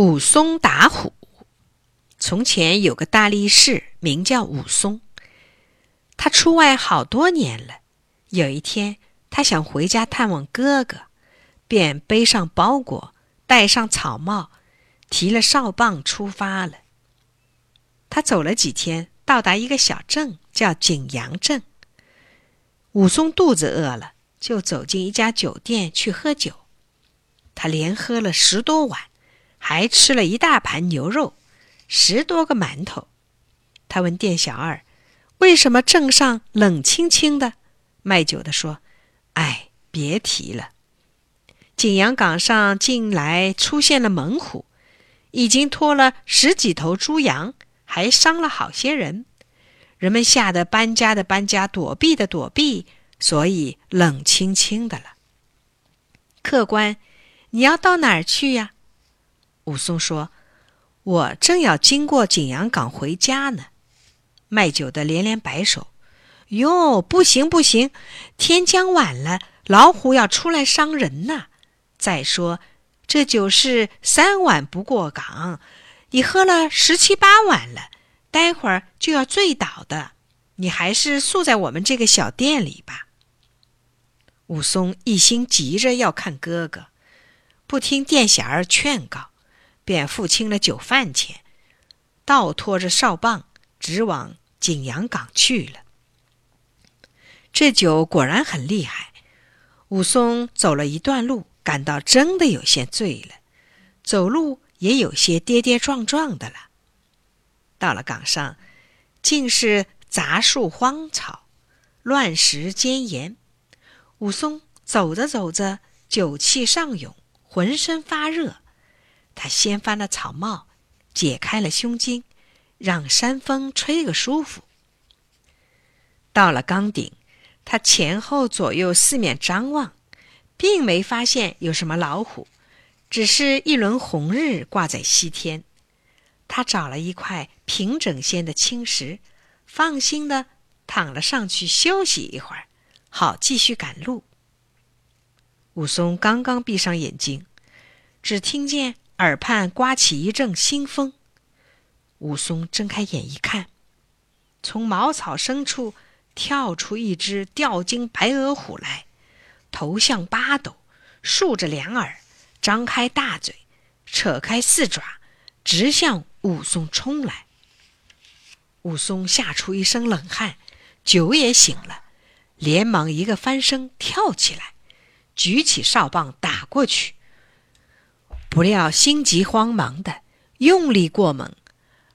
武松打虎。从前有个大力士，名叫武松。他出外好多年了。有一天，他想回家探望哥哥，便背上包裹，戴上草帽，提了哨棒出发了。他走了几天，到达一个小镇，叫景阳镇。武松肚子饿了，就走进一家酒店去喝酒。他连喝了十多碗。还吃了一大盘牛肉，十多个馒头。他问店小二：“为什么镇上冷清清的？”卖酒的说：“哎，别提了。景阳冈上近来出现了猛虎，已经拖了十几头猪羊，还伤了好些人。人们吓得搬家的搬家，躲避的躲避，所以冷清清的了。客官，你要到哪儿去呀？”武松说：“我正要经过景阳冈回家呢。”卖酒的连连摆手：“哟，不行不行，天将晚了，老虎要出来伤人呢。再说，这酒是三碗不过岗，你喝了十七八碗了，待会儿就要醉倒的。你还是宿在我们这个小店里吧。”武松一心急着要看哥哥，不听店小二劝告。便付清了酒饭钱，倒拖着哨棒，直往景阳冈去了。这酒果然很厉害。武松走了一段路，感到真的有些醉了，走路也有些跌跌撞撞的了。到了岗上，尽是杂树荒草，乱石尖岩。武松走着走着，酒气上涌，浑身发热。他掀翻了草帽，解开了胸襟，让山风吹个舒服。到了岗顶，他前后左右四面张望，并没发现有什么老虎，只是一轮红日挂在西天。他找了一块平整些的青石，放心的躺了上去休息一会儿，好继续赶路。武松刚刚闭上眼睛，只听见。耳畔刮起一阵新风，武松睁开眼一看，从茅草深处跳出一只吊睛白额虎来，头像八斗，竖着两耳，张开大嘴，扯开四爪，直向武松冲来。武松吓出一身冷汗，酒也醒了，连忙一个翻身跳起来，举起哨棒打过去。不料心急慌忙的用力过猛，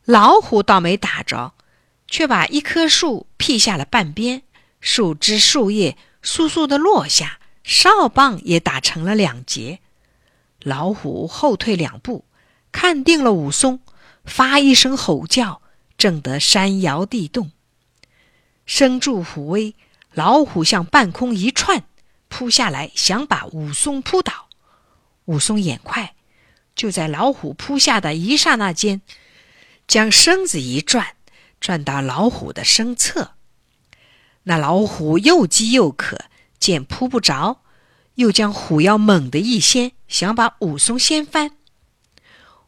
老虎倒没打着，却把一棵树劈下了半边，树枝树叶簌簌的落下，哨棒也打成了两截。老虎后退两步，看定了武松，发一声吼叫，震得山摇地动。身住虎威，老虎向半空一窜，扑下来想把武松扑倒。武松眼快。就在老虎扑下的一刹那间，将身子一转，转到老虎的身侧。那老虎又饥又渴，见扑不着，又将虎腰猛地一掀，想把武松掀翻。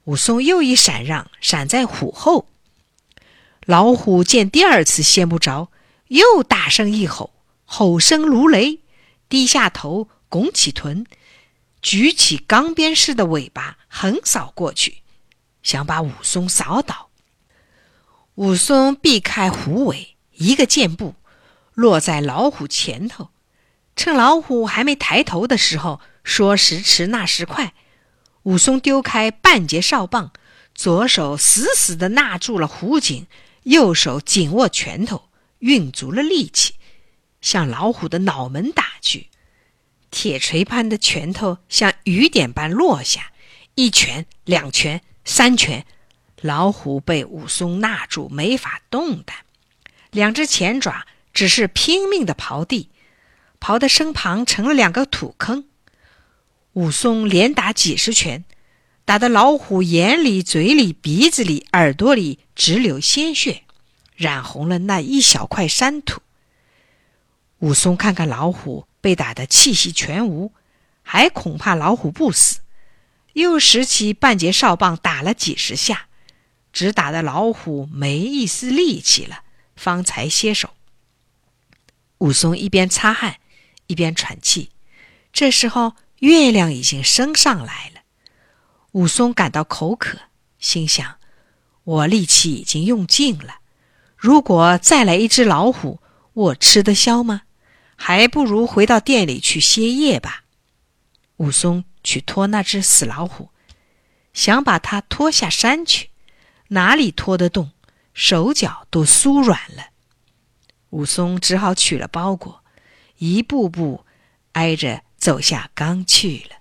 武松又一闪让，闪在虎后。老虎见第二次掀不着，又大声一吼，吼声如雷，低下头，拱起臀。举起钢鞭似的尾巴横扫过去，想把武松扫倒。武松避开虎尾，一个箭步落在老虎前头，趁老虎还没抬头的时候，说时迟那时快，武松丢开半截哨棒，左手死死地纳住了虎颈，右手紧握拳头，运足了力气，向老虎的脑门打去。铁锤般的拳头像雨点般落下，一拳、两拳、三拳，老虎被武松纳住，没法动弹。两只前爪只是拼命的刨地，刨的身旁成了两个土坑。武松连打几十拳，打得老虎眼里、嘴里、鼻子里、耳朵里直流鲜血，染红了那一小块山土。武松看看老虎。被打得气息全无，还恐怕老虎不死，又拾起半截哨棒打了几十下，只打得老虎没一丝力气了，方才歇手。武松一边擦汗，一边喘气。这时候月亮已经升上来了，武松感到口渴，心想：我力气已经用尽了，如果再来一只老虎，我吃得消吗？还不如回到店里去歇业吧。武松去拖那只死老虎，想把它拖下山去，哪里拖得动？手脚都酥软了。武松只好取了包裹，一步步挨着走下冈去了。